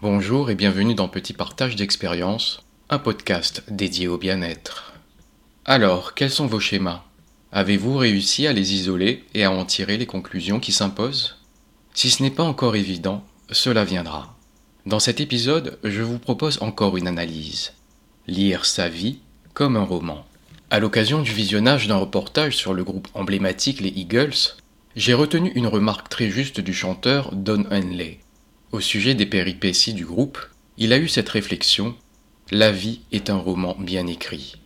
Bonjour et bienvenue dans Petit Partage d'expérience, un podcast dédié au bien-être. Alors, quels sont vos schémas? Avez-vous réussi à les isoler et à en tirer les conclusions qui s'imposent? Si ce n'est pas encore évident, cela viendra. Dans cet épisode, je vous propose encore une analyse. Lire sa vie comme un roman. À l'occasion du visionnage d'un reportage sur le groupe emblématique les Eagles, j'ai retenu une remarque très juste du chanteur Don Henley. Au sujet des péripéties du groupe, il a eu cette réflexion La vie est un roman bien écrit.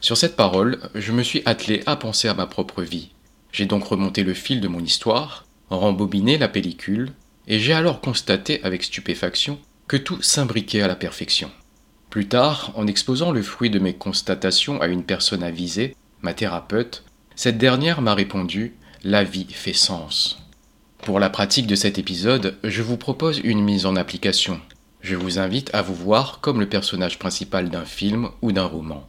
Sur cette parole, je me suis attelé à penser à ma propre vie. J'ai donc remonté le fil de mon histoire, rembobiné la pellicule, et j'ai alors constaté avec stupéfaction que tout s'imbriquait à la perfection. Plus tard, en exposant le fruit de mes constatations à une personne avisée, ma thérapeute, cette dernière m'a répondu La vie fait sens. Pour la pratique de cet épisode, je vous propose une mise en application. Je vous invite à vous voir comme le personnage principal d'un film ou d'un roman.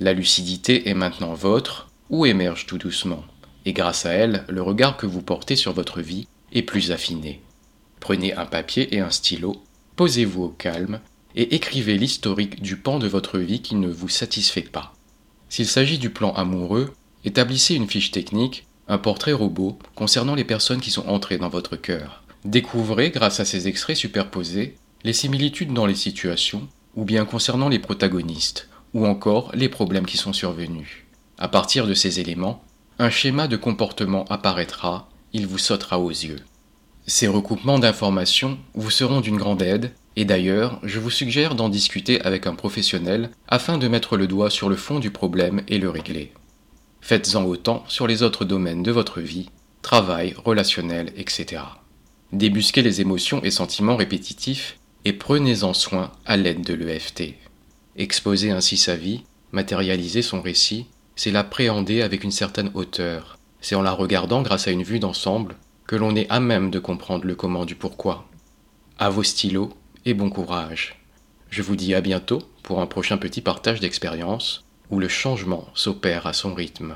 La lucidité est maintenant vôtre ou émerge tout doucement, et grâce à elle, le regard que vous portez sur votre vie est plus affiné. Prenez un papier et un stylo, posez-vous au calme et écrivez l'historique du pan de votre vie qui ne vous satisfait pas. S'il s'agit du plan amoureux, établissez une fiche technique un portrait robot concernant les personnes qui sont entrées dans votre cœur. Découvrez, grâce à ces extraits superposés, les similitudes dans les situations, ou bien concernant les protagonistes, ou encore les problèmes qui sont survenus. À partir de ces éléments, un schéma de comportement apparaîtra, il vous sautera aux yeux. Ces recoupements d'informations vous seront d'une grande aide, et d'ailleurs, je vous suggère d'en discuter avec un professionnel afin de mettre le doigt sur le fond du problème et le régler. Faites-en autant sur les autres domaines de votre vie, travail, relationnel, etc. Débusquez les émotions et sentiments répétitifs et prenez-en soin à l'aide de l'EFT. Exposer ainsi sa vie, matérialiser son récit, c'est l'appréhender avec une certaine hauteur. C'est en la regardant grâce à une vue d'ensemble que l'on est à même de comprendre le comment du pourquoi. À vos stylos et bon courage. Je vous dis à bientôt pour un prochain petit partage d'expérience où le changement s'opère à son rythme.